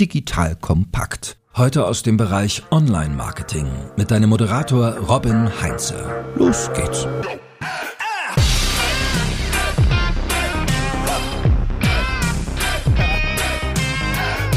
digital kompakt. Heute aus dem Bereich Online-Marketing mit deinem Moderator Robin Heinze. Los geht's.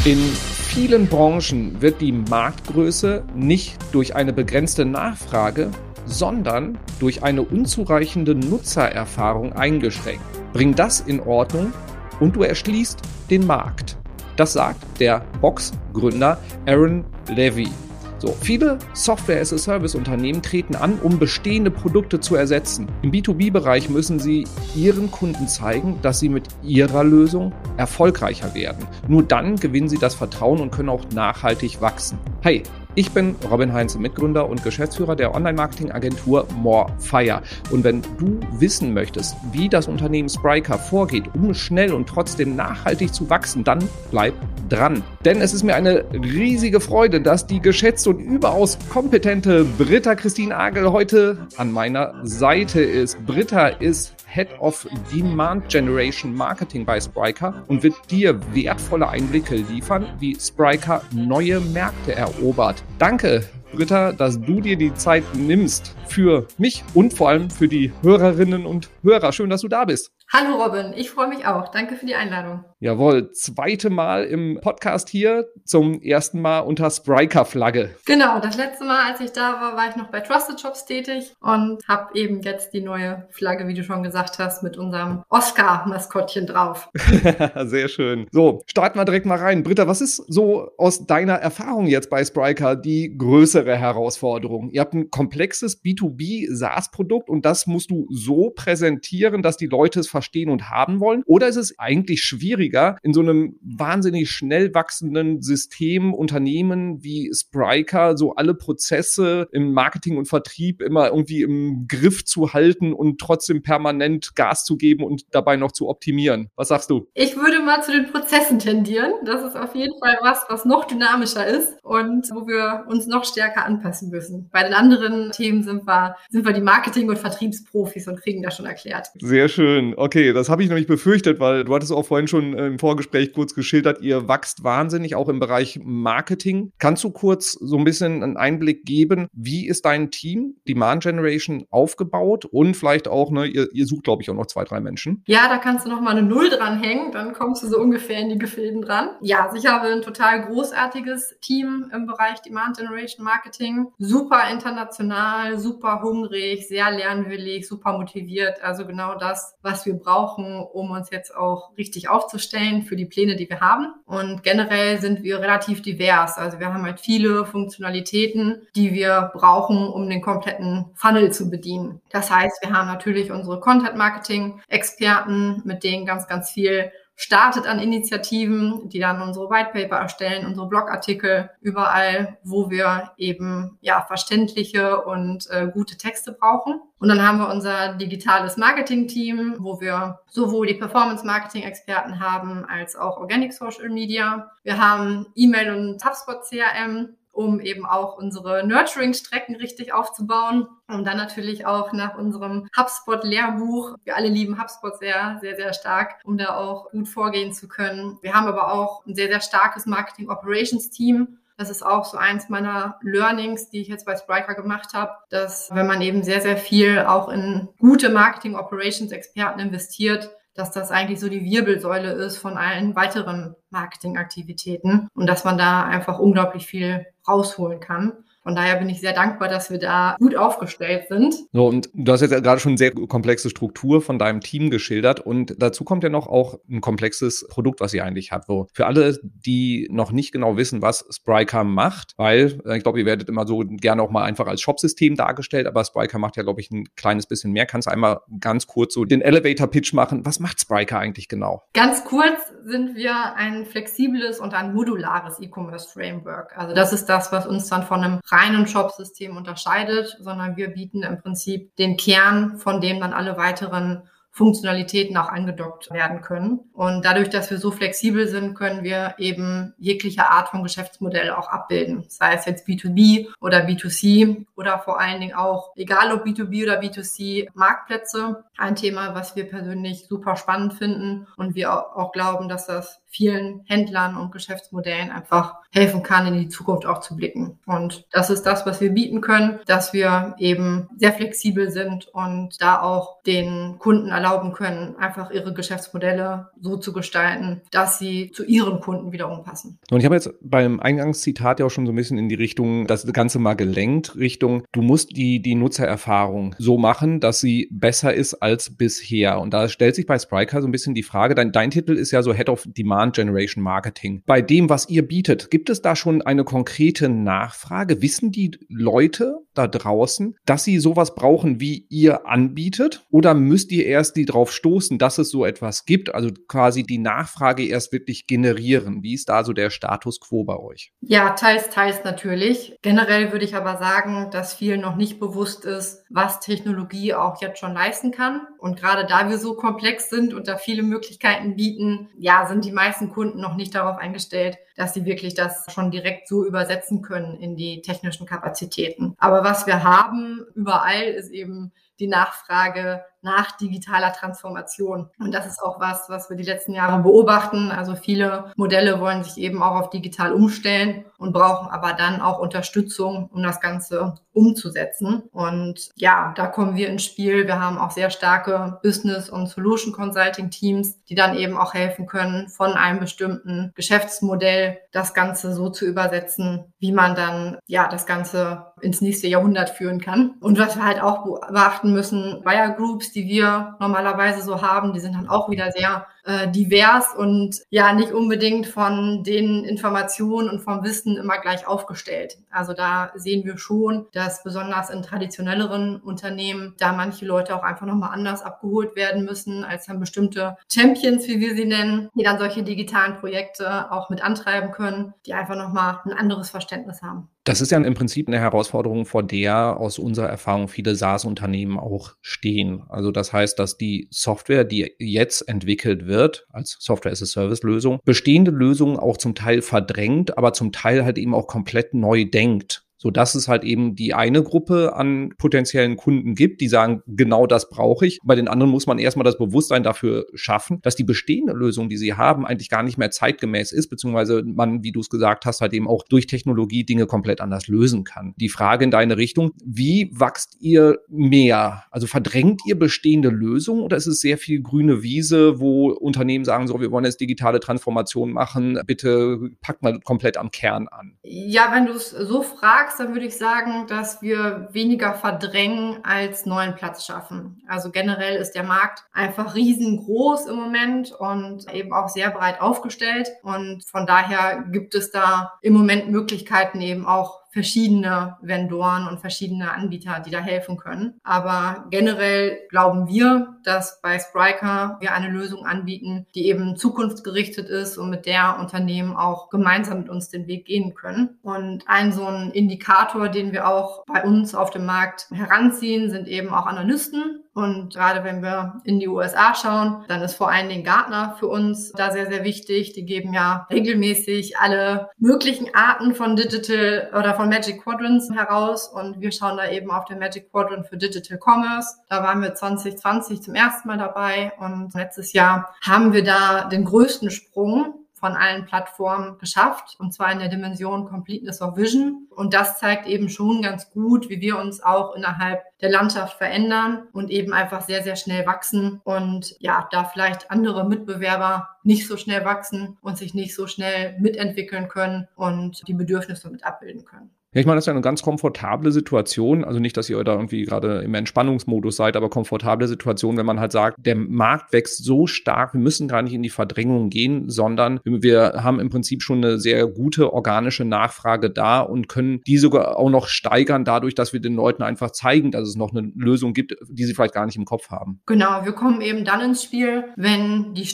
In vielen Branchen wird die Marktgröße nicht durch eine begrenzte Nachfrage, sondern durch eine unzureichende Nutzererfahrung eingeschränkt. Bring das in Ordnung und du erschließt den Markt. Das sagt der Box-Gründer Aaron Levy. So, viele Software-as-a-Service-Unternehmen treten an, um bestehende Produkte zu ersetzen. Im B2B-Bereich müssen sie ihren Kunden zeigen, dass sie mit ihrer Lösung erfolgreicher werden. Nur dann gewinnen sie das Vertrauen und können auch nachhaltig wachsen. Hi, ich bin Robin Heinze, Mitgründer und Geschäftsführer der Online-Marketing-Agentur Morefire. Und wenn du wissen möchtest, wie das Unternehmen Spryker vorgeht, um schnell und trotzdem nachhaltig zu wachsen, dann bleib dran. Denn es ist mir eine riesige Freude, dass die geschätzte und überaus kompetente Britta Christine Agel heute an meiner Seite ist. Britta ist Head of Demand Generation Marketing bei Spryker und wird dir wertvolle Einblicke liefern, wie Spryker neue Märkte erobert. Danke, Britta, dass du dir die Zeit nimmst für mich und vor allem für die Hörerinnen und Hörer. Schön, dass du da bist. Hallo Robin, ich freue mich auch. Danke für die Einladung. Jawohl, zweite Mal im Podcast hier, zum ersten Mal unter Spriker-Flagge. Genau, das letzte Mal, als ich da war, war ich noch bei Trusted Shops tätig und habe eben jetzt die neue Flagge, wie du schon gesagt hast, mit unserem Oscar-Maskottchen drauf. Sehr schön. So, starten wir direkt mal rein. Britta, was ist so aus deiner Erfahrung jetzt bei Spriker die größere Herausforderung? Ihr habt ein komplexes B2B SaaS-Produkt und das musst du so präsentieren, dass die Leute es verstehen und haben wollen? Oder ist es eigentlich schwieriger, in so einem wahnsinnig schnell wachsenden System, Unternehmen wie Spryker, so alle Prozesse im Marketing und Vertrieb immer irgendwie im Griff zu halten und trotzdem permanent Gas zu geben und dabei noch zu optimieren? Was sagst du? Ich würde mal zu den Prozessen tendieren. Das ist auf jeden Fall was, was noch dynamischer ist und wo wir uns noch stärker anpassen müssen. Bei den anderen Themen sind wir, sind wir die Marketing- und Vertriebsprofis und kriegen das schon erklärt. Sehr schön. Okay, das habe ich nämlich befürchtet, weil du hattest auch vorhin schon äh, im Vorgespräch kurz geschildert, ihr wächst wahnsinnig, auch im Bereich Marketing. Kannst du kurz so ein bisschen einen Einblick geben, wie ist dein Team, Demand Generation, aufgebaut und vielleicht auch, ne, ihr, ihr sucht, glaube ich, auch noch zwei, drei Menschen? Ja, da kannst du noch mal eine Null dranhängen, dann kommst du so ungefähr in die Gefilden dran. Ja, also ich habe ein total großartiges Team im Bereich Demand Generation Marketing. Super international, super hungrig, sehr lernwillig, super motiviert. Also genau das, was wir wir brauchen, um uns jetzt auch richtig aufzustellen für die Pläne, die wir haben. Und generell sind wir relativ divers. Also wir haben halt viele Funktionalitäten, die wir brauchen, um den kompletten Funnel zu bedienen. Das heißt, wir haben natürlich unsere Content-Marketing-Experten, mit denen ganz, ganz viel startet an Initiativen, die dann unsere Whitepaper erstellen, unsere Blogartikel, überall, wo wir eben ja verständliche und äh, gute Texte brauchen. Und dann haben wir unser digitales Marketing-Team, wo wir sowohl die Performance-Marketing-Experten haben als auch Organic Social Media. Wir haben E-Mail und HubSpot CRM um eben auch unsere Nurturing-Strecken richtig aufzubauen. Und dann natürlich auch nach unserem HubSpot-Lehrbuch. Wir alle lieben HubSpot sehr, sehr, sehr stark, um da auch gut vorgehen zu können. Wir haben aber auch ein sehr, sehr starkes Marketing-Operations-Team. Das ist auch so eins meiner Learnings, die ich jetzt bei Spriker gemacht habe, dass wenn man eben sehr, sehr viel auch in gute Marketing-Operations-Experten investiert, dass das eigentlich so die Wirbelsäule ist von allen weiteren Marketingaktivitäten und dass man da einfach unglaublich viel rausholen kann. Von daher bin ich sehr dankbar, dass wir da gut aufgestellt sind. So, und du hast jetzt gerade schon sehr komplexe Struktur von deinem Team geschildert und dazu kommt ja noch auch ein komplexes Produkt, was ihr eigentlich habt. So, für alle, die noch nicht genau wissen, was Spryker macht, weil äh, ich glaube, ihr werdet immer so gerne auch mal einfach als Shopsystem dargestellt, aber Spryker macht ja, glaube ich, ein kleines bisschen mehr. Kannst du einmal ganz kurz so den Elevator-Pitch machen? Was macht Spryker eigentlich genau? Ganz kurz sind wir ein flexibles und ein modulares E-Commerce-Framework. Also das ist das, was uns dann von einem reinen Shop-System unterscheidet, sondern wir bieten im Prinzip den Kern, von dem dann alle weiteren Funktionalitäten auch angedockt werden können. Und dadurch, dass wir so flexibel sind, können wir eben jegliche Art von Geschäftsmodell auch abbilden. Sei es jetzt B2B oder B2C oder vor allen Dingen auch, egal ob B2B oder B2C, Marktplätze. Ein Thema, was wir persönlich super spannend finden und wir auch glauben, dass das vielen Händlern und Geschäftsmodellen einfach helfen kann, in die Zukunft auch zu blicken. Und das ist das, was wir bieten können, dass wir eben sehr flexibel sind und da auch den Kunden erlauben können, einfach ihre Geschäftsmodelle so zu gestalten, dass sie zu ihren Kunden wiederum passen. Und ich habe jetzt beim Eingangszitat ja auch schon so ein bisschen in die Richtung, das Ganze mal gelenkt, Richtung, du musst die, die Nutzererfahrung so machen, dass sie besser ist als bisher. Und da stellt sich bei Spriker so ein bisschen die Frage, dein, dein Titel ist ja so Head of Demand Generation Marketing. Bei dem, was ihr bietet, gibt es da schon eine konkrete Nachfrage? Wissen die Leute da draußen, dass sie sowas brauchen, wie ihr anbietet? Oder müsst ihr erst die drauf stoßen, dass es so etwas gibt? Also quasi die Nachfrage erst wirklich generieren. Wie ist da so der Status quo bei euch? Ja, teils, teils natürlich. Generell würde ich aber sagen, dass vielen noch nicht bewusst ist, was Technologie auch jetzt schon leisten kann. Und gerade da wir so komplex sind und da viele Möglichkeiten bieten, ja, sind die meisten Kunden noch nicht darauf eingestellt, dass sie wirklich das schon direkt so übersetzen können in die technischen Kapazitäten. Aber was wir haben überall ist eben die Nachfrage nach digitaler Transformation. Und das ist auch was, was wir die letzten Jahre beobachten. Also viele Modelle wollen sich eben auch auf digital umstellen und brauchen aber dann auch Unterstützung, um das Ganze umzusetzen. Und ja, da kommen wir ins Spiel. Wir haben auch sehr starke Business- und Solution Consulting Teams, die dann eben auch helfen können, von einem bestimmten Geschäftsmodell das Ganze so zu übersetzen, wie man dann ja das Ganze ins nächste Jahrhundert führen kann. Und was wir halt auch beachten müssen, Buyer Groups, die wir normalerweise so haben, die sind dann auch wieder sehr äh, divers und ja nicht unbedingt von den Informationen und vom Wissen immer gleich aufgestellt. Also da sehen wir schon, dass besonders in traditionelleren Unternehmen da manche Leute auch einfach nochmal anders abgeholt werden müssen als dann bestimmte Champions, wie wir sie nennen, die dann solche digitalen Projekte auch mit antreiben können, die einfach nochmal ein anderes Verständnis haben. Das ist ja im Prinzip eine Herausforderung, vor der aus unserer Erfahrung viele SaaS-Unternehmen auch stehen. Also das heißt, dass die Software, die jetzt entwickelt wird als Software-as-a-Service-Lösung, bestehende Lösungen auch zum Teil verdrängt, aber zum Teil halt eben auch komplett neu denkt so dass es halt eben die eine Gruppe an potenziellen Kunden gibt, die sagen, genau das brauche ich. Bei den anderen muss man erstmal das Bewusstsein dafür schaffen, dass die bestehende Lösung, die sie haben, eigentlich gar nicht mehr zeitgemäß ist, beziehungsweise man, wie du es gesagt hast, halt eben auch durch Technologie Dinge komplett anders lösen kann. Die Frage in deine Richtung, wie wachst ihr mehr? Also verdrängt ihr bestehende Lösungen oder ist es sehr viel grüne Wiese, wo Unternehmen sagen, so, wir wollen jetzt digitale Transformation machen, bitte packt mal komplett am Kern an? Ja, wenn du es so fragst, sagst, dann würde ich sagen, dass wir weniger verdrängen als neuen Platz schaffen. Also generell ist der Markt einfach riesengroß im Moment und eben auch sehr breit aufgestellt. Und von daher gibt es da im Moment Möglichkeiten eben auch verschiedene Vendoren und verschiedene Anbieter, die da helfen können. Aber generell glauben wir, dass bei Spriker wir eine Lösung anbieten, die eben zukunftsgerichtet ist und mit der Unternehmen auch gemeinsam mit uns den Weg gehen können. Und ein so ein Indikator, den wir auch bei uns auf dem Markt heranziehen, sind eben auch Analysten, und gerade wenn wir in die USA schauen, dann ist vor allen Dingen Gartner für uns da sehr, sehr wichtig. Die geben ja regelmäßig alle möglichen Arten von Digital oder von Magic Quadrants heraus. Und wir schauen da eben auf den Magic Quadrant für Digital Commerce. Da waren wir 2020 zum ersten Mal dabei. Und letztes Jahr haben wir da den größten Sprung von allen Plattformen geschafft, und zwar in der Dimension Completeness of Vision. Und das zeigt eben schon ganz gut, wie wir uns auch innerhalb der Landschaft verändern und eben einfach sehr, sehr schnell wachsen und ja, da vielleicht andere Mitbewerber nicht so schnell wachsen und sich nicht so schnell mitentwickeln können und die Bedürfnisse mit abbilden können. Ja, ich meine, das ist ja eine ganz komfortable Situation. Also nicht, dass ihr da irgendwie gerade im Entspannungsmodus seid, aber komfortable Situation, wenn man halt sagt, der Markt wächst so stark, wir müssen gar nicht in die Verdrängung gehen, sondern wir haben im Prinzip schon eine sehr gute organische Nachfrage da und können die sogar auch noch steigern dadurch, dass wir den Leuten einfach zeigen, dass es noch eine Lösung gibt, die sie vielleicht gar nicht im Kopf haben. Genau, wir kommen eben dann ins Spiel, wenn die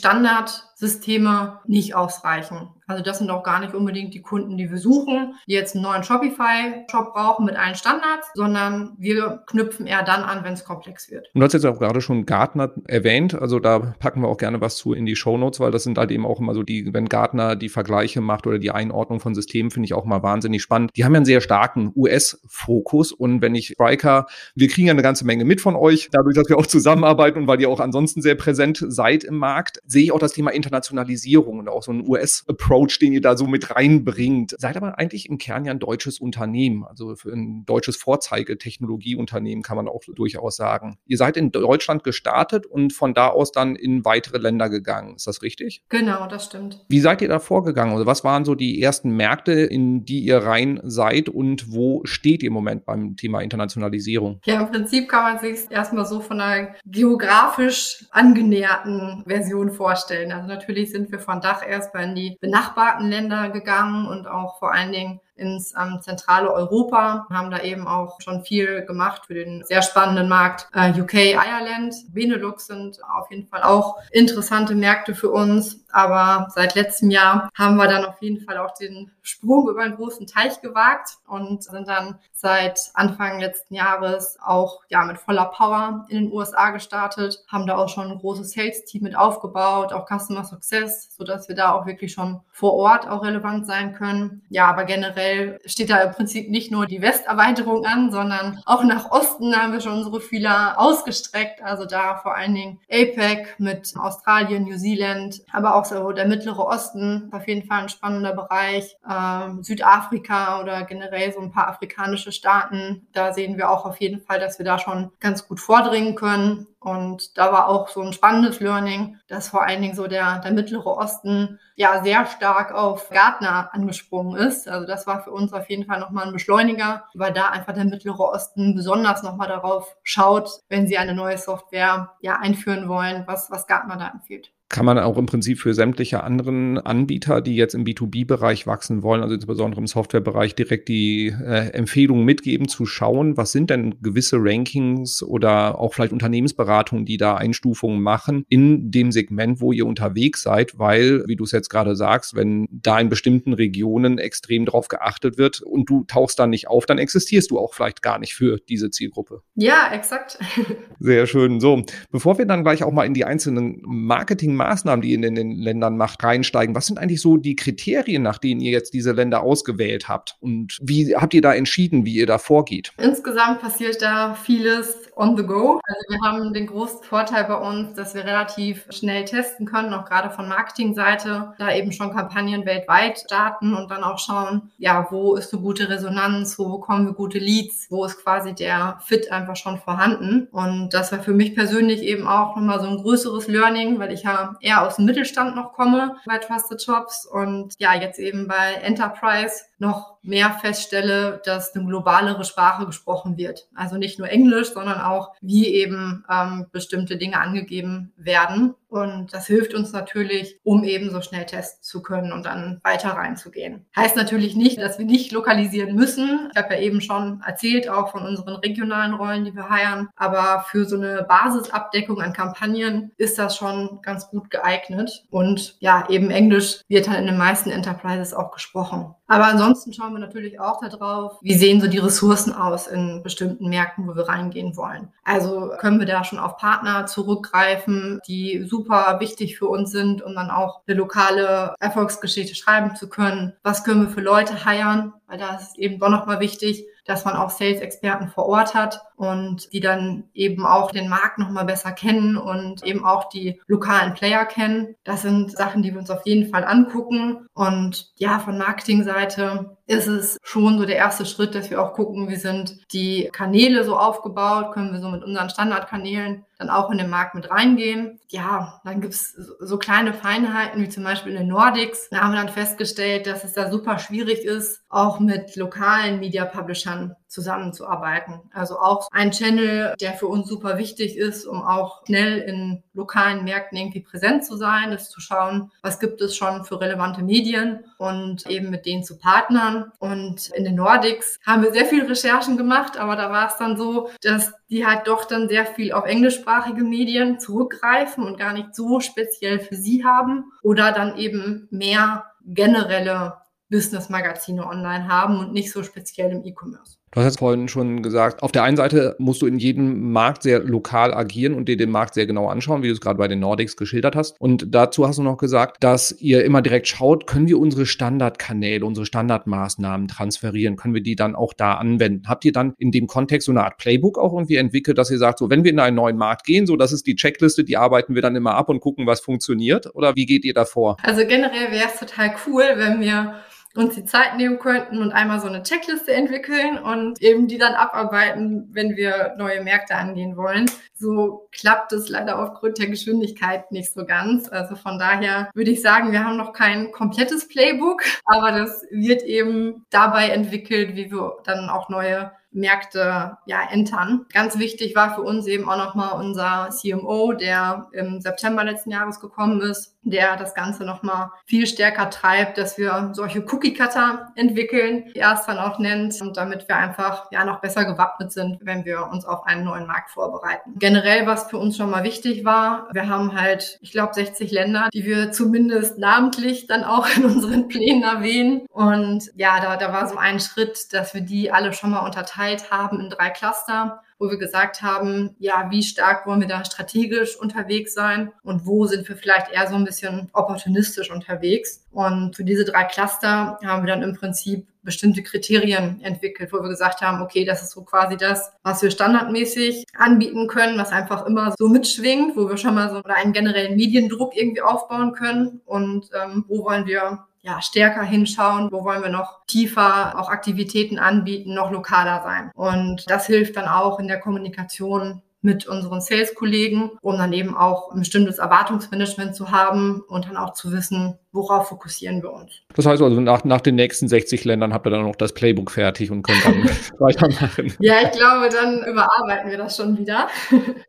Standardsysteme nicht ausreichen. Also das sind auch gar nicht unbedingt die Kunden, die wir suchen, die jetzt einen neuen Shopify-Shop brauchen mit allen Standards, sondern wir knüpfen eher dann an, wenn es komplex wird. Und du hast jetzt auch gerade schon Gartner erwähnt, also da packen wir auch gerne was zu in die Show Notes, weil das sind halt eben auch immer so die, wenn Gartner die Vergleiche macht oder die Einordnung von Systemen, finde ich auch mal wahnsinnig spannend. Die haben ja einen sehr starken US-Fokus und wenn ich Striker, wir kriegen ja eine ganze Menge mit von euch, dadurch, dass wir auch zusammenarbeiten und weil ihr auch ansonsten sehr präsent seid im Markt, sehe ich auch das Thema International Internationalisierung und auch so ein US-Approach, den ihr da so mit reinbringt. Seid aber eigentlich im Kern ja ein deutsches Unternehmen, also für ein deutsches Vorzeigetechnologieunternehmen kann man auch durchaus sagen. Ihr seid in Deutschland gestartet und von da aus dann in weitere Länder gegangen. Ist das richtig? Genau, das stimmt. Wie seid ihr da vorgegangen? Also was waren so die ersten Märkte, in die ihr rein seid und wo steht ihr im Moment beim Thema Internationalisierung? Ja, im Prinzip kann man sich erstmal so von einer geografisch angenäherten Version vorstellen. Also natürlich sind wir von Dach erstmal in die benachbarten Länder gegangen und auch vor allen Dingen ins ähm, zentrale Europa, haben da eben auch schon viel gemacht für den sehr spannenden Markt äh, UK, Ireland, Benelux sind auf jeden Fall auch interessante Märkte für uns. Aber seit letztem Jahr haben wir dann auf jeden Fall auch den Sprung über einen großen Teich gewagt und sind dann seit Anfang letzten Jahres auch ja mit voller Power in den USA gestartet, haben da auch schon ein großes Sales-Team mit aufgebaut, auch Customer Success, so dass wir da auch wirklich schon vor Ort auch relevant sein können. Ja, aber generell steht da im Prinzip nicht nur die Westerweiterung an, sondern auch nach Osten haben wir schon unsere Fühler ausgestreckt. Also da vor allen Dingen APEC mit Australien, New Zealand, aber auch so der Mittlere Osten, auf jeden Fall ein spannender Bereich. Ähm, Südafrika oder generell so ein paar afrikanische Staaten. Da sehen wir auch auf jeden Fall, dass wir da schon ganz gut vordringen können. Und da war auch so ein spannendes Learning, dass vor allen Dingen so der, der Mittlere Osten ja sehr stark auf Gartner angesprungen ist. Also das war für uns auf jeden Fall nochmal ein Beschleuniger, weil da einfach der Mittlere Osten besonders nochmal darauf schaut, wenn sie eine neue Software ja einführen wollen, was, was Gartner da empfiehlt kann man auch im Prinzip für sämtliche anderen Anbieter, die jetzt im B2B-Bereich wachsen wollen, also insbesondere im Softwarebereich, direkt die äh, Empfehlungen mitgeben, zu schauen, was sind denn gewisse Rankings oder auch vielleicht Unternehmensberatungen, die da Einstufungen machen in dem Segment, wo ihr unterwegs seid, weil, wie du es jetzt gerade sagst, wenn da in bestimmten Regionen extrem drauf geachtet wird und du tauchst dann nicht auf, dann existierst du auch vielleicht gar nicht für diese Zielgruppe. Ja, exakt. Sehr schön. So, bevor wir dann gleich auch mal in die einzelnen Marketing Maßnahmen, die ihr in den Ländern macht, reinsteigen. Was sind eigentlich so die Kriterien, nach denen ihr jetzt diese Länder ausgewählt habt? Und wie habt ihr da entschieden, wie ihr da vorgeht? Insgesamt passiert da vieles on the go. Also wir haben den großen Vorteil bei uns, dass wir relativ schnell testen können, auch gerade von Marketingseite, da eben schon Kampagnen weltweit starten und dann auch schauen, ja, wo ist eine gute Resonanz, wo bekommen wir gute Leads, wo ist quasi der Fit einfach schon vorhanden. Und das war für mich persönlich eben auch nochmal so ein größeres Learning, weil ich ja eher aus dem Mittelstand noch komme bei Trusted Shops und ja, jetzt eben bei Enterprise noch mehr feststelle, dass eine globalere Sprache gesprochen wird. Also nicht nur Englisch, sondern auch, wie eben ähm, bestimmte Dinge angegeben werden. Und das hilft uns natürlich, um eben so schnell testen zu können und dann weiter reinzugehen. Heißt natürlich nicht, dass wir nicht lokalisieren müssen. Ich habe ja eben schon erzählt, auch von unseren regionalen Rollen, die wir heiern. Aber für so eine Basisabdeckung an Kampagnen ist das schon ganz gut geeignet. Und ja, eben Englisch wird halt in den meisten Enterprises auch gesprochen. Aber ansonsten schauen wir natürlich auch darauf, wie sehen so die Ressourcen aus in bestimmten Märkten, wo wir reingehen wollen. Also können wir da schon auf Partner zurückgreifen, die super wichtig für uns sind, um dann auch eine lokale Erfolgsgeschichte schreiben zu können. Was können wir für Leute heiern? Weil da ist eben doch nochmal wichtig, dass man auch Sales-Experten vor Ort hat und die dann eben auch den Markt nochmal besser kennen und eben auch die lokalen Player kennen. Das sind Sachen, die wir uns auf jeden Fall angucken. Und ja, von Marketingseite ist es schon so der erste Schritt, dass wir auch gucken, wie sind die Kanäle so aufgebaut, können wir so mit unseren Standardkanälen dann auch in den Markt mit reingehen. Ja, dann gibt's so kleine Feinheiten wie zum Beispiel in den Nordics. Da haben wir dann festgestellt, dass es da super schwierig ist, auch mit lokalen Media Publishern zusammenzuarbeiten. Also auch ein Channel, der für uns super wichtig ist, um auch schnell in lokalen Märkten irgendwie präsent zu sein, ist zu schauen, was gibt es schon für relevante Medien und eben mit denen zu partnern. Und in den Nordics haben wir sehr viel Recherchen gemacht, aber da war es dann so, dass die halt doch dann sehr viel auf englischsprachige Medien zurückgreifen und gar nicht so speziell für sie haben oder dann eben mehr generelle Business-Magazine online haben und nicht so speziell im E-Commerce. Du hast jetzt vorhin schon gesagt, auf der einen Seite musst du in jedem Markt sehr lokal agieren und dir den Markt sehr genau anschauen, wie du es gerade bei den Nordics geschildert hast. Und dazu hast du noch gesagt, dass ihr immer direkt schaut, können wir unsere Standardkanäle, unsere Standardmaßnahmen transferieren? Können wir die dann auch da anwenden? Habt ihr dann in dem Kontext so eine Art Playbook auch irgendwie entwickelt, dass ihr sagt, so wenn wir in einen neuen Markt gehen, so das ist die Checkliste, die arbeiten wir dann immer ab und gucken, was funktioniert? Oder wie geht ihr da vor? Also generell wäre es total cool, wenn wir uns die Zeit nehmen könnten und einmal so eine Checkliste entwickeln und eben die dann abarbeiten, wenn wir neue Märkte angehen wollen. So klappt es leider aufgrund der Geschwindigkeit nicht so ganz. Also von daher würde ich sagen, wir haben noch kein komplettes Playbook, aber das wird eben dabei entwickelt, wie wir dann auch neue Märkte ja entern. Ganz wichtig war für uns eben auch nochmal unser CMO, der im September letzten Jahres gekommen ist, der das Ganze nochmal viel stärker treibt, dass wir solche Cookie-Cutter entwickeln, die er es dann auch nennt, und damit wir einfach ja noch besser gewappnet sind, wenn wir uns auf einen neuen Markt vorbereiten. Generell, was für uns schon mal wichtig war, wir haben halt, ich glaube, 60 Länder, die wir zumindest namentlich dann auch in unseren Plänen erwähnen. Und ja, da, da war so ein Schritt, dass wir die alle schon mal unterteilt haben in drei Cluster wo wir gesagt haben, ja, wie stark wollen wir da strategisch unterwegs sein und wo sind wir vielleicht eher so ein bisschen opportunistisch unterwegs. Und für diese drei Cluster haben wir dann im Prinzip bestimmte Kriterien entwickelt, wo wir gesagt haben, okay, das ist so quasi das, was wir standardmäßig anbieten können, was einfach immer so mitschwingt, wo wir schon mal so einen generellen Mediendruck irgendwie aufbauen können und ähm, wo wollen wir ja, stärker hinschauen, wo wollen wir noch tiefer auch Aktivitäten anbieten, noch lokaler sein. Und das hilft dann auch in der Kommunikation mit unseren Sales-Kollegen, um dann eben auch ein bestimmtes Erwartungsmanagement zu haben und dann auch zu wissen, worauf fokussieren wir uns. Das heißt also, nach, nach den nächsten 60 Ländern habt ihr dann noch das Playbook fertig und könnt dann weitermachen. Ja, ich glaube, dann überarbeiten wir das schon wieder.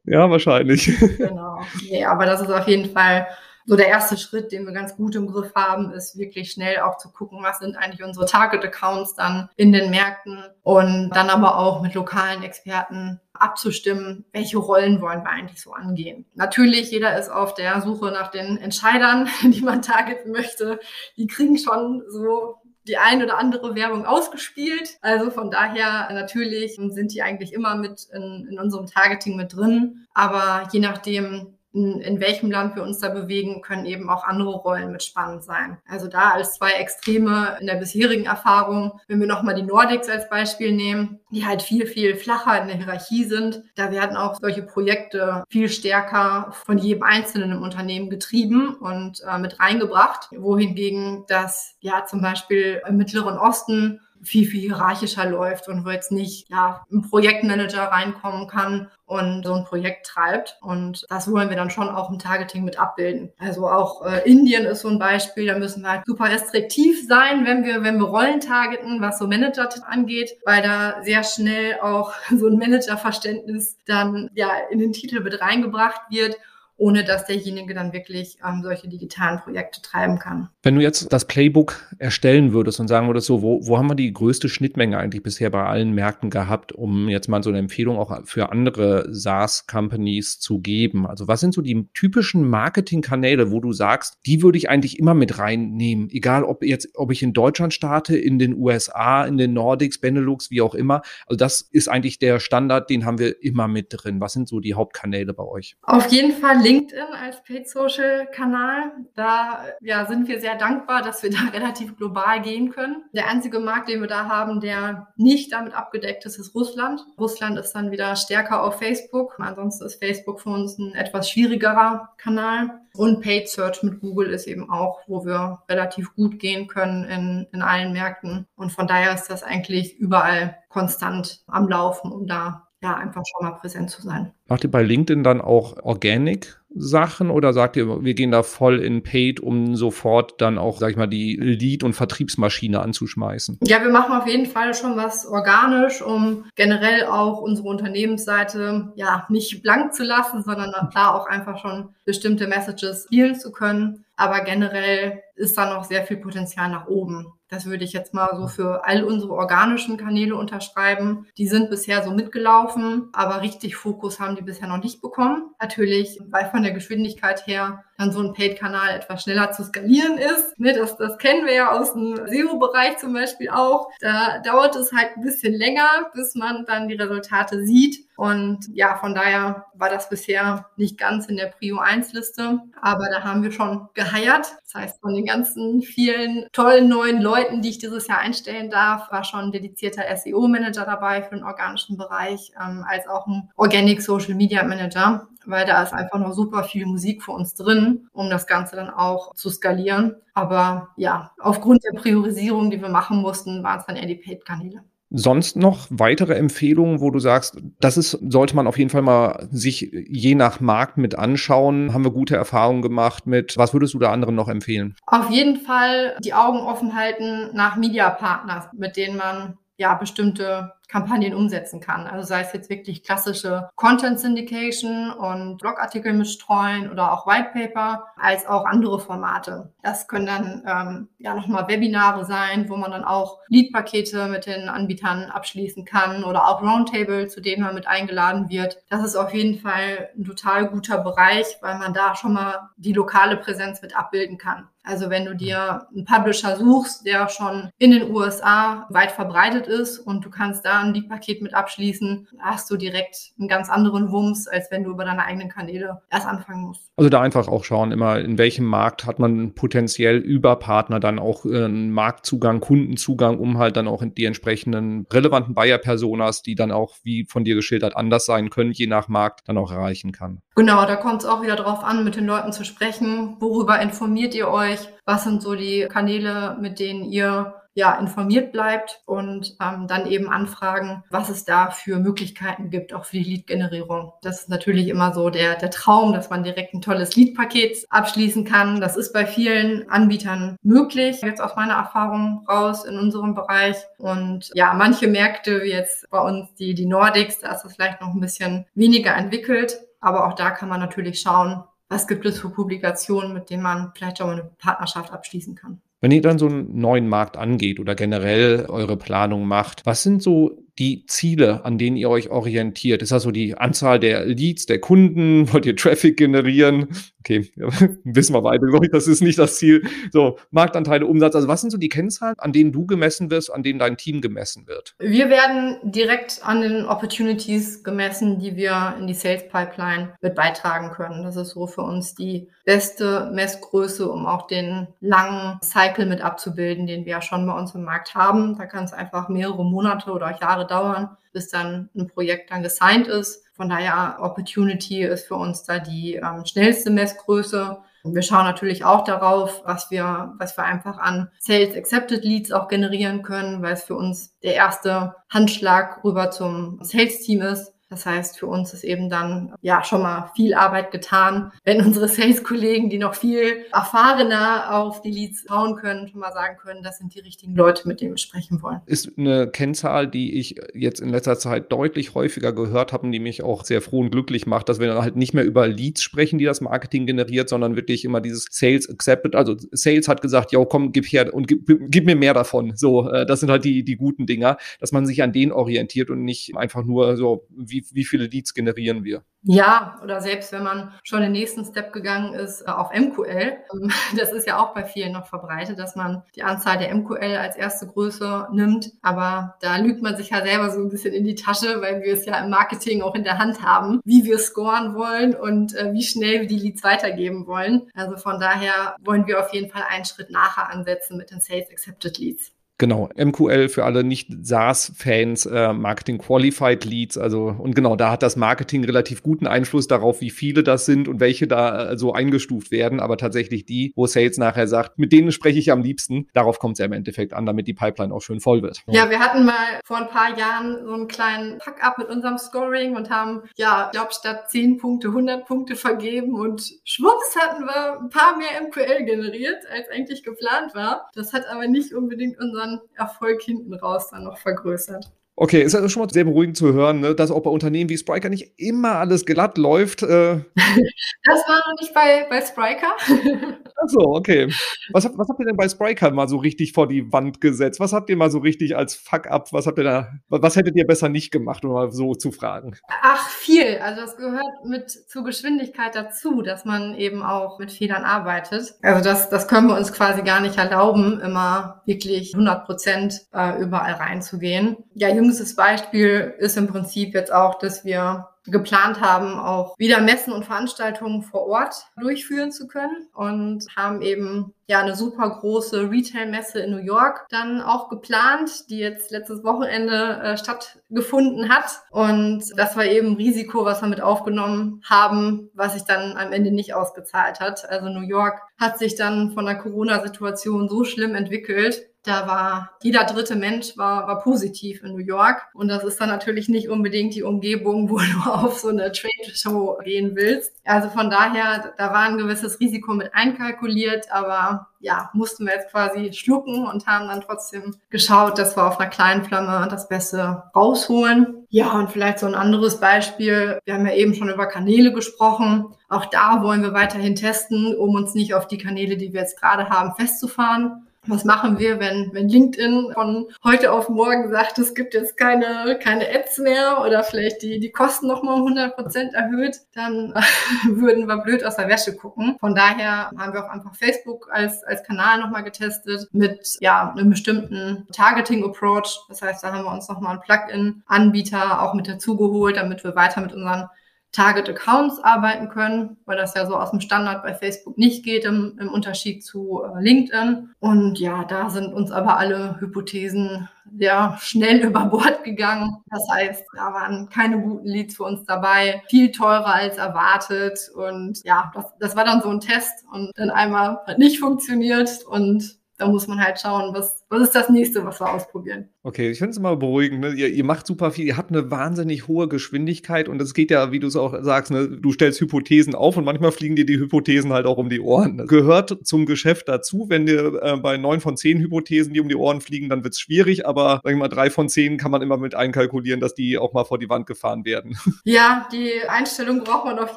Ja, wahrscheinlich. Genau. Nee, aber das ist auf jeden Fall so der erste Schritt, den wir ganz gut im Griff haben, ist wirklich schnell auch zu gucken, was sind eigentlich unsere Target-Accounts dann in den Märkten und dann aber auch mit lokalen Experten abzustimmen, welche Rollen wollen wir eigentlich so angehen. Natürlich, jeder ist auf der Suche nach den Entscheidern, die man targeten möchte. Die kriegen schon so die ein oder andere Werbung ausgespielt. Also von daher natürlich sind die eigentlich immer mit in, in unserem Targeting mit drin. Aber je nachdem, in, welchem Land wir uns da bewegen, können eben auch andere Rollen mit spannend sein. Also da als zwei Extreme in der bisherigen Erfahrung, wenn wir nochmal die Nordics als Beispiel nehmen, die halt viel, viel flacher in der Hierarchie sind, da werden auch solche Projekte viel stärker von jedem Einzelnen im Unternehmen getrieben und äh, mit reingebracht, wohingegen das ja zum Beispiel im Mittleren Osten viel, viel hierarchischer läuft und wo jetzt nicht ja, ein Projektmanager reinkommen kann und so ein Projekt treibt. Und das wollen wir dann schon auch im Targeting mit abbilden. Also auch äh, Indien ist so ein Beispiel, da müssen wir halt super restriktiv sein, wenn wir, wenn wir Rollen targeten, was so Manager angeht, weil da sehr schnell auch so ein Managerverständnis dann ja in den Titel mit reingebracht wird ohne dass derjenige dann wirklich ähm, solche digitalen Projekte treiben kann. Wenn du jetzt das Playbook erstellen würdest und sagen würdest, so, wo, wo haben wir die größte Schnittmenge eigentlich bisher bei allen Märkten gehabt, um jetzt mal so eine Empfehlung auch für andere SaaS-Companies zu geben? Also was sind so die typischen Marketingkanäle, wo du sagst, die würde ich eigentlich immer mit reinnehmen, egal ob jetzt, ob ich in Deutschland starte, in den USA, in den Nordics, Benelux, wie auch immer. Also das ist eigentlich der Standard, den haben wir immer mit drin. Was sind so die Hauptkanäle bei euch? Auf jeden Fall LinkedIn als Paid Social Kanal. Da ja, sind wir sehr dankbar, dass wir da relativ global gehen können. Der einzige Markt, den wir da haben, der nicht damit abgedeckt ist, ist Russland. Russland ist dann wieder stärker auf Facebook. Ansonsten ist Facebook für uns ein etwas schwierigerer Kanal. Und Paid Search mit Google ist eben auch, wo wir relativ gut gehen können in, in allen Märkten. Und von daher ist das eigentlich überall konstant am Laufen, um da ja einfach schon mal präsent zu sein. Macht ihr bei LinkedIn dann auch Organic Sachen oder sagt ihr, wir gehen da voll in Paid, um sofort dann auch, sag ich mal, die Lead- und Vertriebsmaschine anzuschmeißen? Ja, wir machen auf jeden Fall schon was organisch, um generell auch unsere Unternehmensseite ja nicht blank zu lassen, sondern da auch einfach schon bestimmte Messages spielen zu können. Aber generell ist da noch sehr viel Potenzial nach oben. Das würde ich jetzt mal so für all unsere organischen Kanäle unterschreiben. Die sind bisher so mitgelaufen, aber richtig Fokus haben die bisher noch nicht bekommen. Natürlich, weil von der Geschwindigkeit her dann so ein Paid-Kanal etwas schneller zu skalieren ist. Ne, das, das kennen wir ja aus dem SEO-Bereich zum Beispiel auch. Da dauert es halt ein bisschen länger, bis man dann die Resultate sieht. Und ja, von daher war das bisher nicht ganz in der Prio 1 Liste, aber da haben wir schon geheiert. Das heißt, von den ganzen vielen tollen neuen Leuten, die ich dieses Jahr einstellen darf, war schon ein dedizierter SEO-Manager dabei für den organischen Bereich, ähm, als auch ein Organic Social Media Manager, weil da ist einfach noch super viel Musik für uns drin, um das Ganze dann auch zu skalieren. Aber ja, aufgrund der Priorisierung, die wir machen mussten, waren es dann eher die Paid-Kanäle. Sonst noch weitere Empfehlungen, wo du sagst, das ist, sollte man auf jeden Fall mal sich je nach Markt mit anschauen. Haben wir gute Erfahrungen gemacht mit. Was würdest du da anderen noch empfehlen? Auf jeden Fall die Augen offen halten nach Media Partners, mit denen man ja bestimmte Kampagnen umsetzen kann. Also sei es jetzt wirklich klassische Content Syndication und Blogartikel mitstreuen oder auch White Paper, als auch andere Formate. Das können dann ähm, ja nochmal Webinare sein, wo man dann auch Lead-Pakete mit den Anbietern abschließen kann oder auch Roundtable, zu denen man mit eingeladen wird. Das ist auf jeden Fall ein total guter Bereich, weil man da schon mal die lokale Präsenz mit abbilden kann. Also wenn du dir einen Publisher suchst, der schon in den USA weit verbreitet ist und du kannst da ein Lead-Paket mit abschließen, hast du direkt einen ganz anderen Wumms, als wenn du über deine eigenen Kanäle erst anfangen musst. Also da einfach auch schauen, immer in welchem Markt hat man potenziell über Partner dann auch äh, einen Marktzugang, Kundenzugang, um halt dann auch die entsprechenden relevanten Buyer-Personas, die dann auch, wie von dir geschildert, anders sein können, je nach Markt, dann auch erreichen kann. Genau, da kommt es auch wieder drauf an, mit den Leuten zu sprechen. Worüber informiert ihr euch? Was sind so die Kanäle, mit denen ihr ja, informiert bleibt und ähm, dann eben anfragen, was es da für Möglichkeiten gibt, auch für die Lead-Generierung. Das ist natürlich immer so der, der Traum, dass man direkt ein tolles Lead-Paket abschließen kann. Das ist bei vielen Anbietern möglich, jetzt aus meiner Erfahrung raus in unserem Bereich. Und ja, manche Märkte, wie jetzt bei uns die, die Nordics, da ist es vielleicht noch ein bisschen weniger entwickelt. Aber auch da kann man natürlich schauen, was gibt es für Publikationen, mit denen man vielleicht auch eine Partnerschaft abschließen kann. Wenn ihr dann so einen neuen Markt angeht oder generell eure Planung macht, was sind so die Ziele, an denen ihr euch orientiert? Ist das so die Anzahl der Leads, der Kunden? Wollt ihr Traffic generieren? Okay, wissen wir beide, das ist nicht das Ziel. So, Marktanteile, Umsatz. Also was sind so die Kennzahlen, an denen du gemessen wirst, an denen dein Team gemessen wird? Wir werden direkt an den Opportunities gemessen, die wir in die Sales Pipeline mit beitragen können. Das ist so für uns die beste Messgröße, um auch den langen Cycle mit abzubilden, den wir ja schon bei uns im Markt haben. Da kann es einfach mehrere Monate oder Jahre dauern, bis dann ein Projekt dann gesigned ist. Von daher Opportunity ist für uns da die ähm, schnellste Messgröße. Wir schauen natürlich auch darauf, was wir, was wir einfach an Sales Accepted Leads auch generieren können, weil es für uns der erste Handschlag rüber zum Sales Team ist. Das heißt, für uns ist eben dann ja schon mal viel Arbeit getan, wenn unsere Sales-Kollegen, die noch viel erfahrener auf die Leads hauen können, schon mal sagen können, das sind die richtigen Leute, mit denen wir sprechen wollen. Ist eine Kennzahl, die ich jetzt in letzter Zeit deutlich häufiger gehört habe und die mich auch sehr froh und glücklich macht, dass wir dann halt nicht mehr über Leads sprechen, die das Marketing generiert, sondern wirklich immer dieses Sales Accepted. Also Sales hat gesagt, ja, komm, gib her und gib, gib mir mehr davon. So, äh, das sind halt die, die guten Dinger, dass man sich an denen orientiert und nicht einfach nur so, wie wie, wie viele Leads generieren wir? Ja, oder selbst wenn man schon den nächsten Step gegangen ist äh, auf MQL, ähm, das ist ja auch bei vielen noch verbreitet, dass man die Anzahl der MQL als erste Größe nimmt. Aber da lügt man sich ja selber so ein bisschen in die Tasche, weil wir es ja im Marketing auch in der Hand haben, wie wir scoren wollen und äh, wie schnell wir die Leads weitergeben wollen. Also von daher wollen wir auf jeden Fall einen Schritt nachher ansetzen mit den Sales Accepted Leads. Genau, MQL für alle Nicht-SaaS-Fans, äh, Marketing Qualified Leads. Also, und genau, da hat das Marketing relativ guten Einfluss darauf, wie viele das sind und welche da äh, so eingestuft werden. Aber tatsächlich die, wo Sales nachher sagt, mit denen spreche ich am liebsten, darauf kommt es ja im Endeffekt an, damit die Pipeline auch schön voll wird. Ja, wir hatten mal vor ein paar Jahren so einen kleinen Pack-up mit unserem Scoring und haben, ja, ich glaube, statt 10 Punkte 100 Punkte vergeben und schwupps hatten wir ein paar mehr MQL generiert, als eigentlich geplant war. Das hat aber nicht unbedingt unseren Erfolg hinten raus dann noch vergrößert. Okay, ist ja schon mal sehr beruhigend zu hören, ne, dass auch bei Unternehmen wie Spriker nicht immer alles glatt läuft. Äh. Das war noch nicht bei, bei Spriker. Achso, okay. Was, was habt ihr denn bei Spriker mal so richtig vor die Wand gesetzt? Was habt ihr mal so richtig als Fuck-up? Was habt ihr da, was hättet ihr besser nicht gemacht, um mal so zu fragen? Ach, viel. Also das gehört mit zur Geschwindigkeit dazu, dass man eben auch mit Fehlern arbeitet. Also das, das können wir uns quasi gar nicht erlauben, immer wirklich 100 Prozent äh, überall reinzugehen. Ja, jüngstes Beispiel ist im Prinzip jetzt auch, dass wir geplant haben, auch wieder Messen und Veranstaltungen vor Ort durchführen zu können und haben eben ja eine super große Retail-Messe in New York dann auch geplant, die jetzt letztes Wochenende äh, stattgefunden hat. Und das war eben Risiko, was wir mit aufgenommen haben, was sich dann am Ende nicht ausgezahlt hat. Also New York hat sich dann von der Corona-Situation so schlimm entwickelt, da war jeder dritte Mensch war, war positiv in New York. Und das ist dann natürlich nicht unbedingt die Umgebung, wo du auf so eine Trade Show gehen willst. Also von daher, da war ein gewisses Risiko mit einkalkuliert, aber ja, mussten wir jetzt quasi schlucken und haben dann trotzdem geschaut, dass wir auf einer kleinen Flamme das Beste rausholen. Ja, und vielleicht so ein anderes Beispiel. Wir haben ja eben schon über Kanäle gesprochen. Auch da wollen wir weiterhin testen, um uns nicht auf die Kanäle, die wir jetzt gerade haben, festzufahren was machen wir, wenn, wenn LinkedIn von heute auf morgen sagt, es gibt jetzt keine, keine Ads mehr oder vielleicht die, die Kosten nochmal 100 Prozent erhöht, dann würden wir blöd aus der Wäsche gucken. Von daher haben wir auch einfach Facebook als, als Kanal nochmal getestet mit, ja, einem bestimmten Targeting Approach. Das heißt, da haben wir uns nochmal einen Plugin-Anbieter auch mit dazugeholt, damit wir weiter mit unseren Target Accounts arbeiten können, weil das ja so aus dem Standard bei Facebook nicht geht im, im Unterschied zu äh, LinkedIn. Und ja, da sind uns aber alle Hypothesen ja schnell über Bord gegangen. Das heißt, da waren keine guten Leads für uns dabei, viel teurer als erwartet. Und ja, das, das war dann so ein Test und dann einmal hat nicht funktioniert und da muss man halt schauen, was, was ist das nächste, was wir ausprobieren. Okay, ich finde es immer beruhigend. Ne? Ihr, ihr, macht super viel, ihr habt eine wahnsinnig hohe Geschwindigkeit und es geht ja, wie du es auch sagst, ne? du stellst Hypothesen auf und manchmal fliegen dir die Hypothesen halt auch um die Ohren. Das gehört zum Geschäft dazu. Wenn dir äh, bei neun von zehn Hypothesen die um die Ohren fliegen, dann wird es schwierig, aber sag ich mal, drei von zehn kann man immer mit einkalkulieren, dass die auch mal vor die Wand gefahren werden. Ja, die Einstellung braucht man auf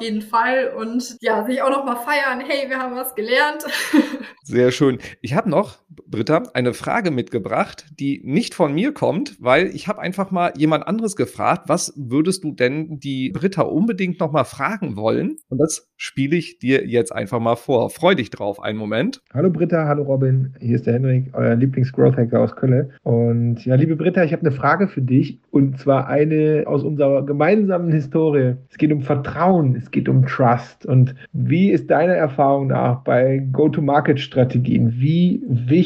jeden Fall und ja, sich auch noch mal feiern, hey, wir haben was gelernt. Sehr schön. Ich habe noch Britta, eine Frage mitgebracht, die nicht von mir kommt, weil ich habe einfach mal jemand anderes gefragt, was würdest du denn die Britta unbedingt noch mal fragen wollen? Und das spiele ich dir jetzt einfach mal vor. Freu dich drauf, einen Moment. Hallo Britta, hallo Robin, hier ist der Henrik, euer Lieblings-Growth-Hacker aus Köln. Und ja, liebe Britta, ich habe eine Frage für dich und zwar eine aus unserer gemeinsamen Historie. Es geht um Vertrauen, es geht um Trust. Und wie ist deine Erfahrung nach bei Go-to-Market-Strategien? Wie wichtig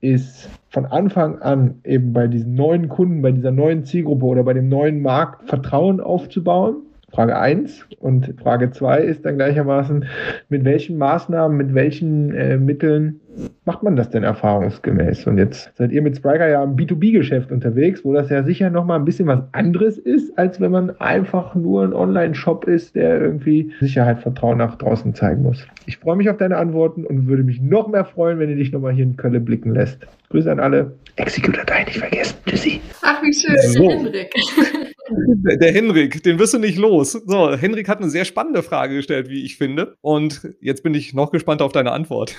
ist von Anfang an eben bei diesen neuen Kunden, bei dieser neuen Zielgruppe oder bei dem neuen Markt Vertrauen aufzubauen? Frage 1 und Frage 2 ist dann gleichermaßen, mit welchen Maßnahmen, mit welchen äh, Mitteln macht man das denn erfahrungsgemäß? Und jetzt seid ihr mit Spriker ja im B2B-Geschäft unterwegs, wo das ja sicher nochmal ein bisschen was anderes ist, als wenn man einfach nur ein Online-Shop ist, der irgendwie Sicherheit, Vertrauen nach draußen zeigen muss. Ich freue mich auf deine Antworten und würde mich noch mehr freuen, wenn ihr dich nochmal hier in Köln blicken lässt. Grüße an alle. Executor-Datei nicht vergessen. Tschüssi. Ach, wie schön, so. Hendrik. Der Henrik, den wirst du nicht los. So, Henrik hat eine sehr spannende Frage gestellt, wie ich finde. Und jetzt bin ich noch gespannt auf deine Antwort.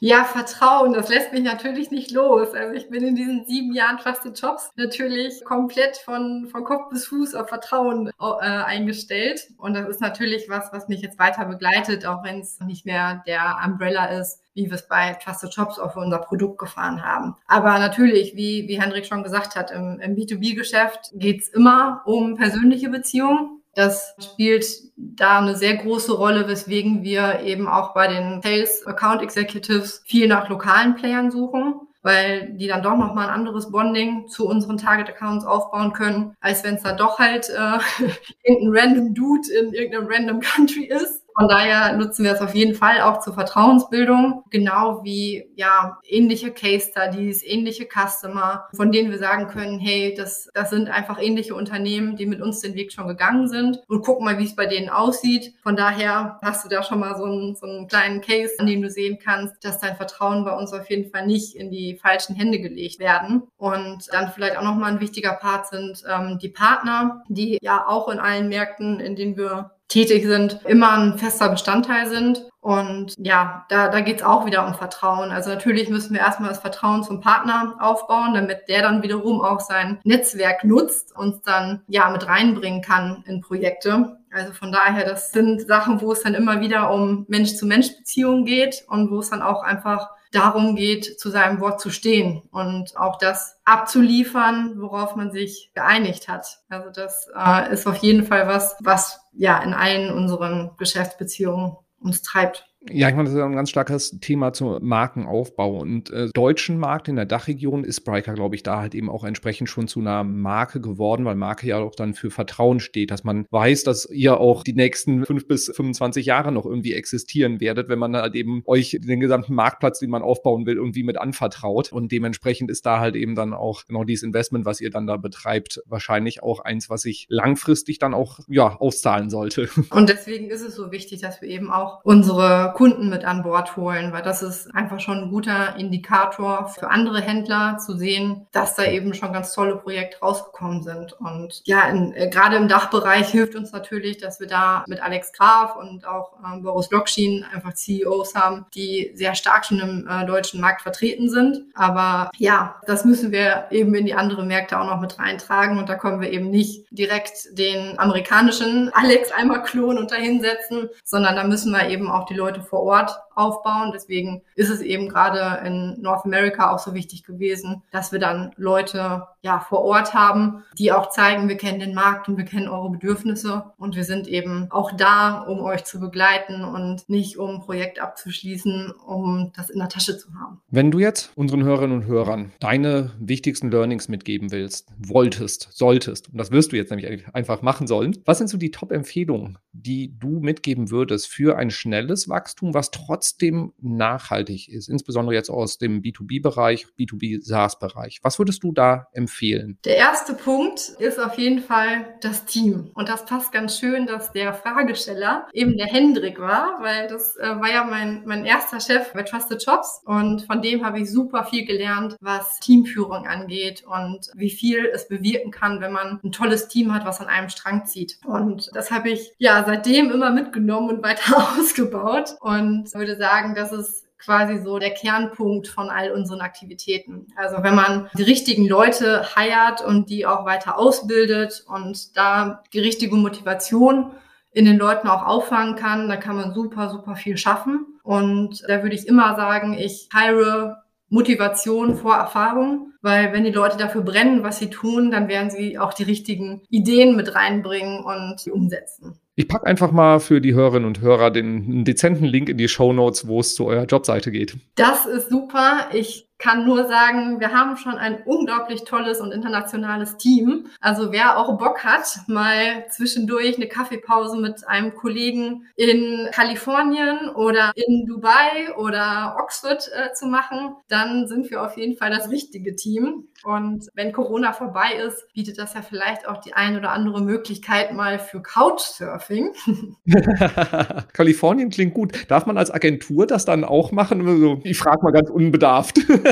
Ja, Vertrauen, das lässt mich natürlich nicht los. Also ich bin in diesen sieben Jahren Trusted Jobs natürlich komplett von, von Kopf bis Fuß auf Vertrauen äh, eingestellt. Und das ist natürlich was, was mich jetzt weiter begleitet, auch wenn es nicht mehr der Umbrella ist, wie wir es bei Trusted Shops auch für unser Produkt gefahren haben. Aber natürlich, wie, wie Hendrik schon gesagt hat, im, im B2B-Geschäft geht's immer um persönliche Beziehungen. Das spielt da eine sehr große Rolle, weswegen wir eben auch bei den Sales Account Executives viel nach lokalen Playern suchen weil die dann doch nochmal ein anderes Bonding zu unseren Target-Accounts aufbauen können, als wenn es da doch halt äh, irgendein random Dude in irgendeinem random Country ist. Von daher nutzen wir es auf jeden Fall auch zur Vertrauensbildung, genau wie ja ähnliche Case Studies, ähnliche Customer, von denen wir sagen können, hey, das, das sind einfach ähnliche Unternehmen, die mit uns den Weg schon gegangen sind und gucken mal, wie es bei denen aussieht. Von daher hast du da schon mal so einen, so einen kleinen Case, an dem du sehen kannst, dass dein Vertrauen bei uns auf jeden Fall nicht in die falschen Hände gelegt werden. Und dann vielleicht auch nochmal ein wichtiger Part sind ähm, die Partner, die ja auch in allen Märkten, in denen wir tätig sind, immer ein fester Bestandteil sind. Und ja, da, da geht es auch wieder um Vertrauen. Also natürlich müssen wir erstmal das Vertrauen zum Partner aufbauen, damit der dann wiederum auch sein Netzwerk nutzt und dann ja mit reinbringen kann in Projekte. Also von daher, das sind Sachen, wo es dann immer wieder um Mensch-zu-Mensch-Beziehungen geht und wo es dann auch einfach darum geht, zu seinem Wort zu stehen und auch das abzuliefern, worauf man sich geeinigt hat. Also das äh, ist auf jeden Fall was, was ja in allen unseren Geschäftsbeziehungen uns treibt. Ja, ich meine, das ist ein ganz starkes Thema zum Markenaufbau. Und äh, deutschen Markt in der Dachregion ist Spriker, glaube ich, da halt eben auch entsprechend schon zu einer Marke geworden, weil Marke ja auch dann für Vertrauen steht, dass man weiß, dass ihr auch die nächsten fünf bis 25 Jahre noch irgendwie existieren werdet, wenn man halt eben euch den gesamten Marktplatz, den man aufbauen will, irgendwie mit anvertraut. Und dementsprechend ist da halt eben dann auch genau dieses Investment, was ihr dann da betreibt, wahrscheinlich auch eins, was sich langfristig dann auch, ja, auszahlen sollte. Und deswegen ist es so wichtig, dass wir eben auch unsere Kunden mit an Bord holen, weil das ist einfach schon ein guter Indikator für andere Händler zu sehen, dass da eben schon ganz tolle Projekte rausgekommen sind. Und ja, in, äh, gerade im Dachbereich hilft uns natürlich, dass wir da mit Alex Graf und auch ähm, Boris Lokschin einfach CEOs haben, die sehr stark schon im äh, deutschen Markt vertreten sind. Aber ja, das müssen wir eben in die anderen Märkte auch noch mit reintragen. Und da kommen wir eben nicht direkt den amerikanischen Alex einmal klonen und dahinsetzen, sondern da müssen wir eben auch die Leute vor Ort aufbauen. Deswegen ist es eben gerade in North America auch so wichtig gewesen, dass wir dann Leute ja vor Ort haben, die auch zeigen, wir kennen den Markt und wir kennen eure Bedürfnisse und wir sind eben auch da, um euch zu begleiten und nicht um ein Projekt abzuschließen, um das in der Tasche zu haben. Wenn du jetzt unseren Hörerinnen und Hörern deine wichtigsten Learnings mitgeben willst, wolltest, solltest, und das wirst du jetzt nämlich einfach machen sollen, was sind so die Top-Empfehlungen, die du mitgeben würdest für ein schnelles Wachstum, was trotzdem nachhaltig ist, insbesondere jetzt aus dem B2B-Bereich, B2B-SaaS-Bereich? Was würdest du da empfehlen? Der erste Punkt ist auf jeden Fall das Team. Und das passt ganz schön, dass der Fragesteller eben der Hendrik war, weil das äh, war ja mein, mein erster Chef bei Trusted Jobs. Und von dem habe ich super viel gelernt, was Teamführung angeht und wie viel es bewirken kann, wenn man ein tolles Team hat, was an einem Strang zieht. Und das habe ich ja seitdem immer mitgenommen und weiter ausgebaut und würde sagen, dass es quasi so der Kernpunkt von all unseren Aktivitäten. Also wenn man die richtigen Leute heiert und die auch weiter ausbildet und da die richtige Motivation in den Leuten auch auffangen kann, dann kann man super, super viel schaffen. Und da würde ich immer sagen, ich hire Motivation vor Erfahrung, weil wenn die Leute dafür brennen, was sie tun, dann werden sie auch die richtigen Ideen mit reinbringen und sie umsetzen. Ich packe einfach mal für die Hörerinnen und Hörer den dezenten Link in die Show Notes, wo es zu eurer Jobseite geht. Das ist super. Ich kann nur sagen, wir haben schon ein unglaublich tolles und internationales Team. Also wer auch Bock hat, mal zwischendurch eine Kaffeepause mit einem Kollegen in Kalifornien oder in Dubai oder Oxford äh, zu machen, dann sind wir auf jeden Fall das richtige Team. Und wenn Corona vorbei ist, bietet das ja vielleicht auch die ein oder andere Möglichkeit mal für Couchsurfing. Kalifornien klingt gut. Darf man als Agentur das dann auch machen? Ich frage mal ganz unbedarft.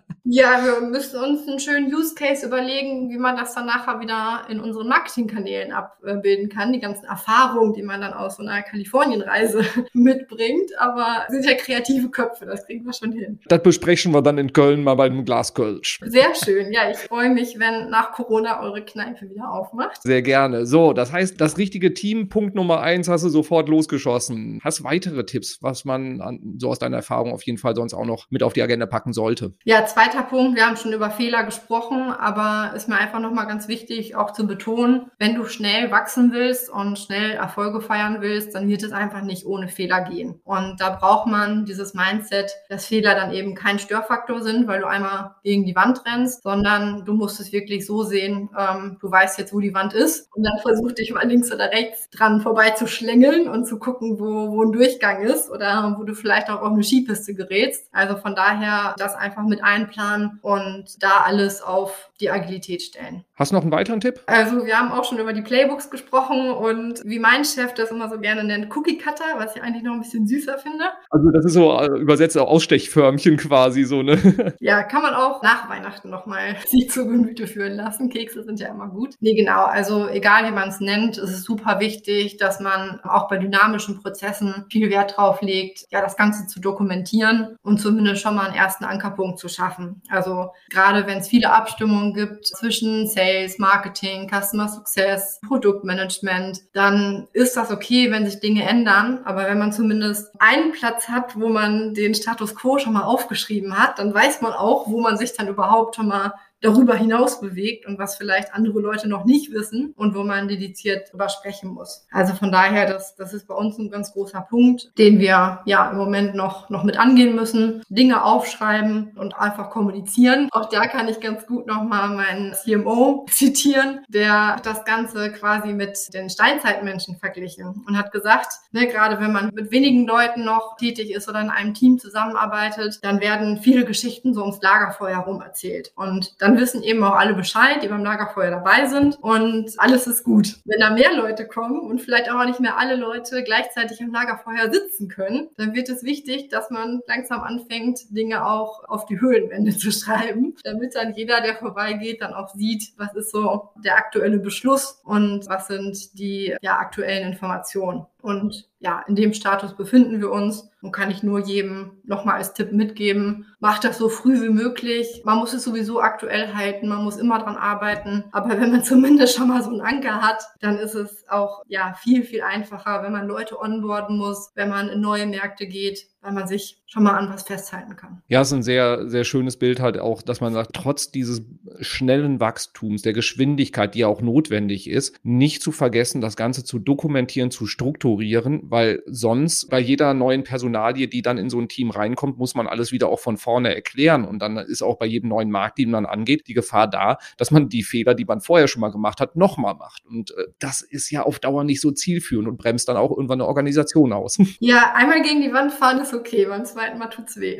Ja, wir müssen uns einen schönen Use Case überlegen, wie man das dann nachher wieder in unseren Marketingkanälen abbilden kann. Die ganzen Erfahrungen, die man dann aus so einer Kalifornienreise mitbringt. Aber sind ja kreative Köpfe, das kriegen wir schon hin. Das besprechen wir dann in Köln mal beim Glas Kölsch. Sehr schön. Ja, ich freue mich, wenn nach Corona eure Kneipe wieder aufmacht. Sehr gerne. So, das heißt, das richtige Team, Punkt Nummer eins, hast du sofort losgeschossen. Hast weitere Tipps, was man an, so aus deiner Erfahrung auf jeden Fall sonst auch noch mit auf die Agenda packen sollte? Ja, zweiter zweiter Punkt, wir haben schon über Fehler gesprochen, aber ist mir einfach nochmal ganz wichtig, auch zu betonen, wenn du schnell wachsen willst und schnell Erfolge feiern willst, dann wird es einfach nicht ohne Fehler gehen. Und da braucht man dieses Mindset, dass Fehler dann eben kein Störfaktor sind, weil du einmal gegen die Wand rennst, sondern du musst es wirklich so sehen, ähm, du weißt jetzt, wo die Wand ist und dann versuch dich mal links oder rechts dran vorbei zu schlängeln und zu gucken, wo, wo ein Durchgang ist oder wo du vielleicht auch auf eine Skipiste gerätst. Also von daher das einfach mit einplanen und da alles auf die Agilität stellen. Hast du noch einen weiteren Tipp? Also wir haben auch schon über die Playbooks gesprochen und wie mein Chef das immer so gerne nennt, Cookie Cutter, was ich eigentlich noch ein bisschen süßer finde. Also das ist so äh, übersetzt Ausstechförmchen quasi so, ne? Ja, kann man auch nach Weihnachten nochmal sich zu Gemüte führen lassen. Kekse sind ja immer gut. Nee, genau. Also egal wie man es nennt, ist es super wichtig, dass man auch bei dynamischen Prozessen viel Wert drauf legt, ja, das Ganze zu dokumentieren und zumindest schon mal einen ersten Ankerpunkt zu schaffen. Also gerade wenn es viele Abstimmungen gibt zwischen Sales, Marketing, Customer Success, Produktmanagement, dann ist das okay, wenn sich Dinge ändern. Aber wenn man zumindest einen Platz hat, wo man den Status quo schon mal aufgeschrieben hat, dann weiß man auch, wo man sich dann überhaupt schon mal darüber hinaus bewegt und was vielleicht andere Leute noch nicht wissen und wo man dediziert drüber sprechen muss. Also von daher, das, das ist bei uns ein ganz großer Punkt, den wir ja im Moment noch, noch mit angehen müssen. Dinge aufschreiben und einfach kommunizieren. Auch da kann ich ganz gut nochmal meinen CMO zitieren, der das Ganze quasi mit den Steinzeitmenschen verglichen und hat gesagt, ne, gerade wenn man mit wenigen Leuten noch tätig ist oder in einem Team zusammenarbeitet, dann werden viele Geschichten so ums Lagerfeuer rum erzählt. Und dann dann wissen eben auch alle Bescheid, die beim Lagerfeuer dabei sind und alles ist gut. Wenn da mehr Leute kommen und vielleicht auch nicht mehr alle Leute gleichzeitig am Lagerfeuer sitzen können, dann wird es wichtig, dass man langsam anfängt, Dinge auch auf die Höhlenwände zu schreiben, damit dann jeder, der vorbeigeht, dann auch sieht, was ist so der aktuelle Beschluss und was sind die ja, aktuellen Informationen. Und ja, in dem Status befinden wir uns und kann ich nur jedem nochmal als Tipp mitgeben, macht das so früh wie möglich. Man muss es sowieso aktuell halten, man muss immer dran arbeiten. Aber wenn man zumindest schon mal so einen Anker hat, dann ist es auch ja viel, viel einfacher, wenn man Leute onboarden muss, wenn man in neue Märkte geht, weil man sich schon mal an was festhalten kann. Ja, es ist ein sehr, sehr schönes Bild halt auch, dass man sagt, trotz dieses schnellen Wachstums, der Geschwindigkeit, die ja auch notwendig ist, nicht zu vergessen, das Ganze zu dokumentieren, zu strukturieren, weil sonst bei jeder neuen Personalie, die dann in so ein Team reinkommt, muss man alles wieder auch von vorne erklären. Und dann ist auch bei jedem neuen Markt, den man angeht, die Gefahr da, dass man die Fehler, die man vorher schon mal gemacht hat, nochmal macht. Und äh, das ist ja auf Dauer nicht so zielführend und bremst dann auch irgendwann eine Organisation aus. Ja, einmal gegen die Wand fahren ist ist okay, beim zweiten Mal tut's weh.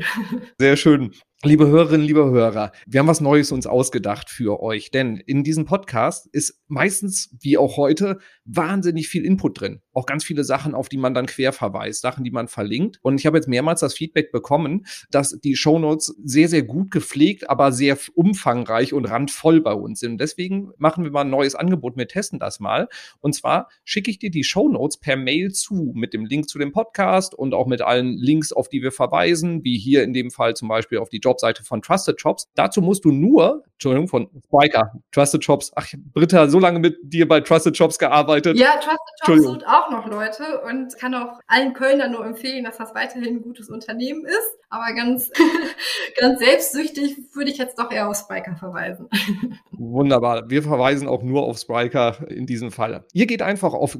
Sehr schön. Liebe Hörerinnen, liebe Hörer, wir haben was Neues uns ausgedacht für euch, denn in diesem Podcast ist meistens, wie auch heute, wahnsinnig viel Input drin. Auch ganz viele Sachen, auf die man dann quer verweist, Sachen, die man verlinkt. Und ich habe jetzt mehrmals das Feedback bekommen, dass die Shownotes sehr, sehr gut gepflegt, aber sehr umfangreich und randvoll bei uns sind. Deswegen machen wir mal ein neues Angebot. Wir testen das mal. Und zwar schicke ich dir die Shownotes per Mail zu mit dem Link zu dem Podcast und auch mit allen Links, auf die wir verweisen, wie hier in dem Fall zum Beispiel auf die Job Jobseite von Trusted Jobs. Dazu musst du nur, Entschuldigung, von Spiker, Trusted Jobs. Ach, Britta, so lange mit dir bei Trusted Jobs gearbeitet. Ja, Trusted Jobs sucht auch noch Leute und kann auch allen Kölnern nur empfehlen, dass das weiterhin ein gutes Unternehmen ist. Aber ganz, ganz selbstsüchtig würde ich jetzt doch eher auf Spiker verweisen. Wunderbar. Wir verweisen auch nur auf Spiker in diesem Fall. Ihr geht einfach auf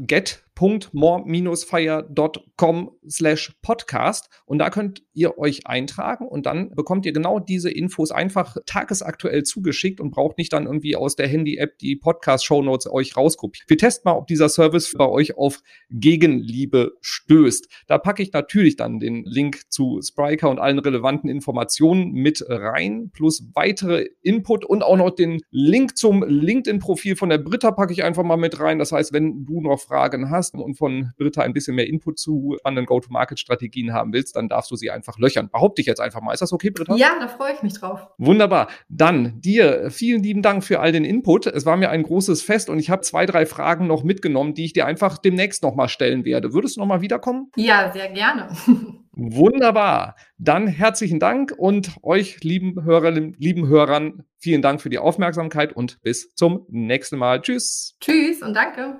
get.more-fire.com slash podcast und da könnt ihr euch eintragen und dann bekommt ihr genau diese Infos einfach tagesaktuell zugeschickt und braucht nicht dann irgendwie aus der Handy-App die Podcast-Shownotes euch rauskopieren. Wir testen mal, ob dieser Service bei euch auf Gegenliebe stößt. Da packe ich natürlich dann den Link zu Spriker und allen relevanten Informationen mit rein, plus weitere Input und auch noch den Link zum LinkedIn-Profil von der Britta packe ich einfach mal mit rein. Das heißt, wenn du noch Fragen hast und von Britta ein bisschen mehr Input zu anderen Go-to-Market-Strategien haben willst, dann darfst du sie einfach löchern. Behaupte ich jetzt einfach mal. Ist das okay, Britta? Ja, da freue ich mich drauf. Wunderbar. Dann dir vielen lieben Dank für all den Input. Es war mir ein großes Fest und ich habe zwei, drei Fragen noch mitgenommen, die ich dir einfach demnächst nochmal stellen werde. Würdest du nochmal wiederkommen? Ja, sehr gerne. Wunderbar. Dann herzlichen Dank und euch, lieben Hörerinnen, lieben Hörern, vielen Dank für die Aufmerksamkeit und bis zum nächsten Mal. Tschüss. Tschüss und danke.